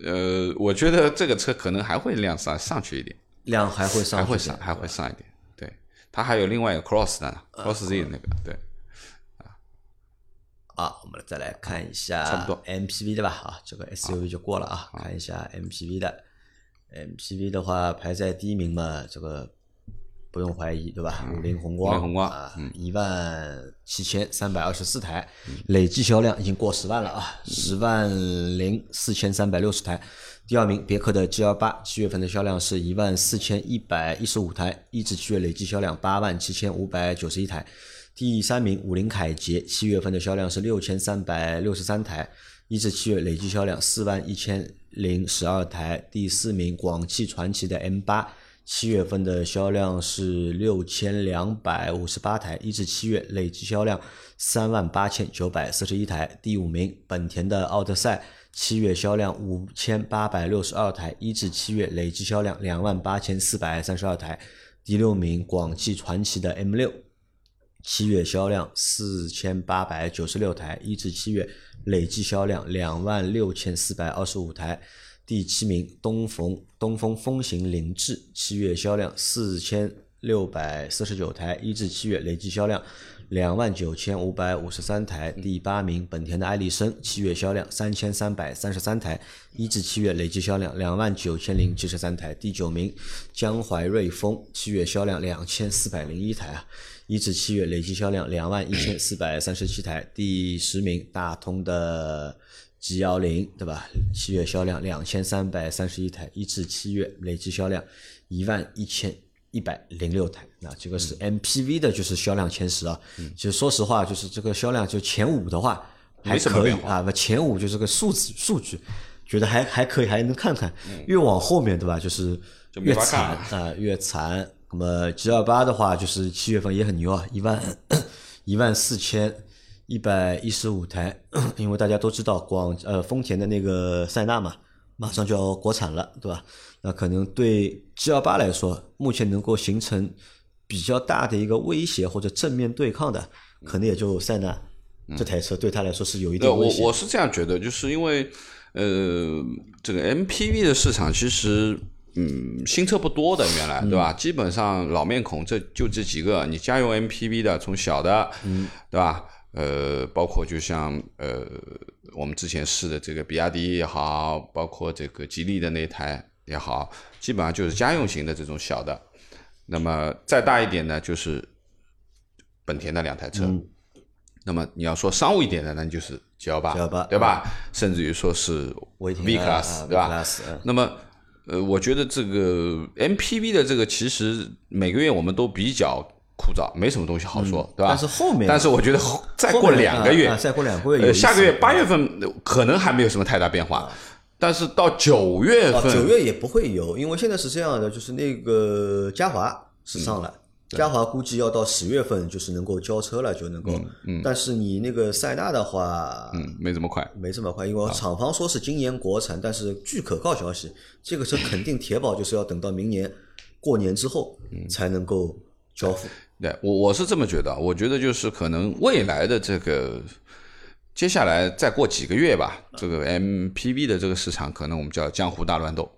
呃，我觉得这个车可能还会量上上去一点，量还会上，还会上还会上一点。对，它还有另外一个 Cross 的呢，Cross Z 那个对。啊，我们再来看一下差不多 MPV 的吧，啊，这个 SUV 就过了啊，看一下 MPV 的，MPV 的话排在第一名嘛，这个不用怀疑对吧？五菱宏光，五菱宏光啊，一万七千三百二十四台，累计销量已经过十万了啊，十万零四千三百六十台。第二名别克的 G L 八，七月份的销量是一万四千一百一十五台，一至七月累计销量八万七千五百九十一台。第三名五菱凯捷，七月份的销量是六千三百六十三台，一至七月累计销量四万一千零十二台。第四名广汽传祺的 M 八，七月份的销量是六千两百五十八台，一至七月累计销量三万八千九百四十一台。第五名本田的奥德赛。七月销量五千八百六十二台，一至七月累计销量两万八千四百三十二台。第六名广汽传祺的 M 六，七月销量四千八百九十六台，一至七月累计销量两万六千四百二十五台。第七名东风东风风行凌志，七月销量四千六百四十九台，一至七月累计销量。两万九千五百五十三台，第八名本田的艾力绅，七月销量三千三百三十三台，一至七月累计销量两万九千零七十三台。第九名江淮瑞风，七月销量两千四百零一台啊，一至七月累计销量两万一千四百三十七台。第十名大通的 G 幺零，对吧？七月销量两千三百三十一台，一至七月累计销量一万一千。一百零六台，那这个是 MPV 的，就是销量前十啊。其实说实话，就是这个销量就前五的话还可以啊，不前五就是个数字数据，觉得还还可以，还能看看。越往后面对吧，就是越惨啊，越惨。那么 G 二八的话，就是七月份也很牛啊，一万 一万四千一百一十五台，因为大家都知道广呃丰田的那个塞纳嘛。马上就要国产了，对吧？那可能对 G 二八来说，目前能够形成比较大的一个威胁或者正面对抗的，可能也就塞纳这台车对他来说是有一定威胁。我我是这样觉得，就是因为呃，这个 MPV 的市场其实嗯新车不多的，原来对吧？基本上老面孔这就这几个，你家用 MPV 的，从小的，嗯，对吧？呃，包括就像呃，我们之前试的这个比亚迪也好，包括这个吉利的那台也好，基本上就是家用型的这种小的。那么再大一点呢，就是本田的两台车。那么你要说商务一点的，那就是 G 幺八，对吧？甚至于说是 V Class，对吧？那么呃，我觉得这个 MPV 的这个其实每个月我们都比较。枯燥，没什么东西好说，对吧？但是后面，但是我觉得再过两个月，再过两个月，下个月八月份可能还没有什么太大变化，但是到九月份，九月也不会有，因为现在是这样的，就是那个嘉华是上了，嘉华估计要到十月份就是能够交车了，就能够，嗯，但是你那个塞纳的话，嗯，没这么快，没这么快，因为厂方说是今年国产，但是据可靠消息，这个车肯定铁保就是要等到明年过年之后才能够交付。对我我是这么觉得，我觉得就是可能未来的这个接下来再过几个月吧，这个 MPV 的这个市场可能我们叫江湖大乱斗。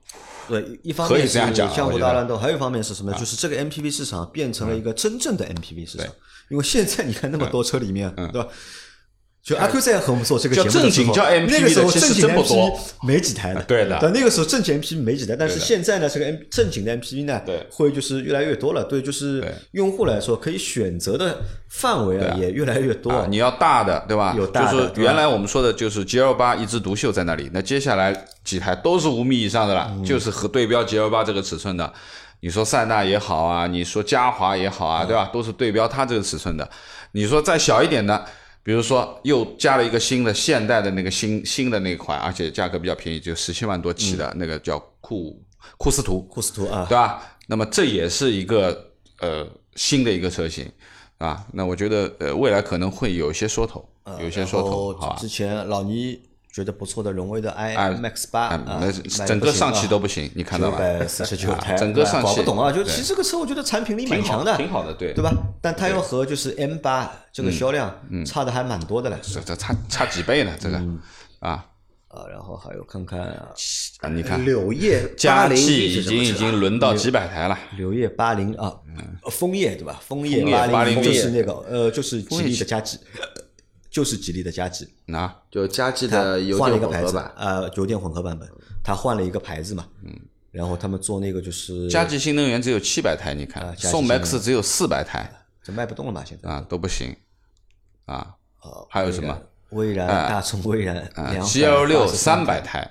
对，一方面是江湖大乱斗，还有一方面是什么？就是这个 MPV 市场变成了一个真正的 MPV 市场，因为现在你看那么多车里面，对吧？就阿 Q 在和我们做这个节目的时候，那个时候正经 MPV 没几台的，对的。但那个时候正经 MPV 没几台，但是现在呢，这个 M 正经的 MPV 呢，会就是越来越多了。对，就是用户来说，可以选择的范围啊也越来越多。你要大的，对吧？有大的。就是原来我们说的就是 G L 八一枝独秀在那里，那接下来几台都是五米以上的了，就是和对标 G L 八这个尺寸的。你说塞纳也好啊，你说嘉华也好啊，对吧？都是对标它这个尺寸的。你说再小一点的。比如说，又加了一个新的现代的那个新新的那款，而且价格比较便宜，就十七万多起的那个叫库库斯图，库斯图啊，对吧？那么这也是一个呃新的一个车型啊。那我觉得呃未来可能会有一些说头，有一些说头啊。之前老倪。觉得不错的荣威的 i Max 八啊，整个上汽都不行，你看到吗？九百四十九台，整个上汽搞不懂啊！就其实这个车，我觉得产品力蛮强的，挺好的，对对吧？但它要和就是 M 八这个销量差的还蛮多的嘞，这这差差几倍呢？这个啊啊，然后还有看看啊，你看柳叶加气已经已经轮到几百台了，柳叶八零啊，枫叶对吧？枫叶八零就是那个呃，就是吉利的加气。就是吉利的嘉际，那就加计它的油换了一个牌子，电混合版，呃，油电混合版本，它换了一个牌子嘛，嗯，然后他们做那个就是嘉际新能源只有七百台，你啊看宋 MAX 只有四百台这卖不动了嘛，现在啊，都不行啊。呃还有什么？蔚然、大众蔚然啊两，G L 六三三百台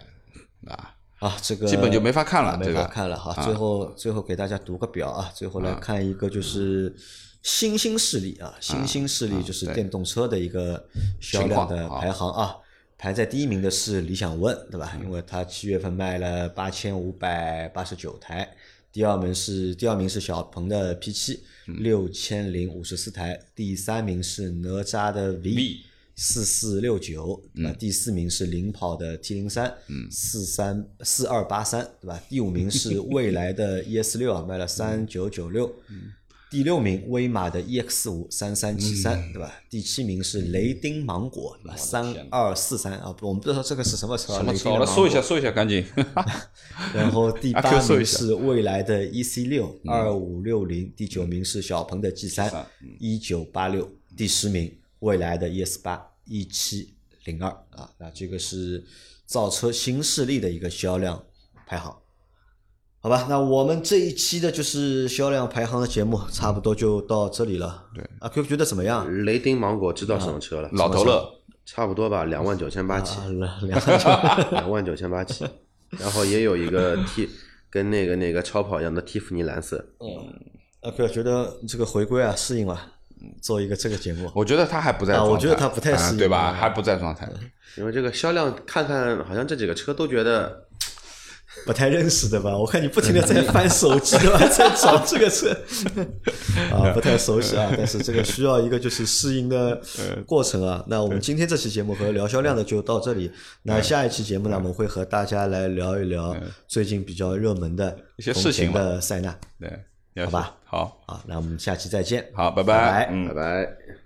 啊，啊，这个基本就没法看了啊没法看了哈。啊最后最后给大家读个表啊，最后来看一个就是新兴势力啊，新兴势力就是电动车的一个销量的排行啊。排在第一名的是理想 ONE，对吧？因为它七月份卖了八千五百八十九台。第二名是第二名是小鹏的 P 七，六千零五十四台。第三名是哪吒的 V，四四六九，那？第四名是领跑的 T 零三，四三四二八三，对吧？第五名是蔚来的 ES 六啊，卖了三九九六。第六名威马的 EX 五三三七三，对吧？第七名是雷丁芒果，对吧？三二四三啊，不，我们不知道这个是什么车啊，什么车？雷丁的芒我来搜一下，果。搜一下，赶紧。然后 第八名是未来的 EC 六二五六零，第九名是小鹏的 G 三一九八六，第十名未来的 ES 八一七零二啊，那这个是造车新势力的一个销量排行。好吧，那我们这一期的就是销量排行的节目，差不多就到这里了。对，阿 Q 觉得怎么样？雷丁芒果知道什么车了？老头乐，差不多吧，两万九千八起，啊，两 两万九，两万九千八起，然后也有一个 T 跟那个那个超跑一样的蒂芙尼蓝色，嗯阿 Q 觉得这个回归啊，适应了，做一个这个节目。我觉得他还不在状态，啊我觉得他不太适应啊对吧？啊还不在状态。因为这个销量看看，好像这几个车都觉得不太认识的吧？我看你不停的在翻手机对吧，在找这个车啊，不太熟悉啊。但是这个需要一个就是适应的过程啊。那我们今天这期节目和聊销量的就到这里。那下一期节目呢，我们会和大家来聊一聊最近比较热门的一些事情的塞纳对，好吧是好，啊。那我们下期再见，好，拜拜拜嗯拜。拜。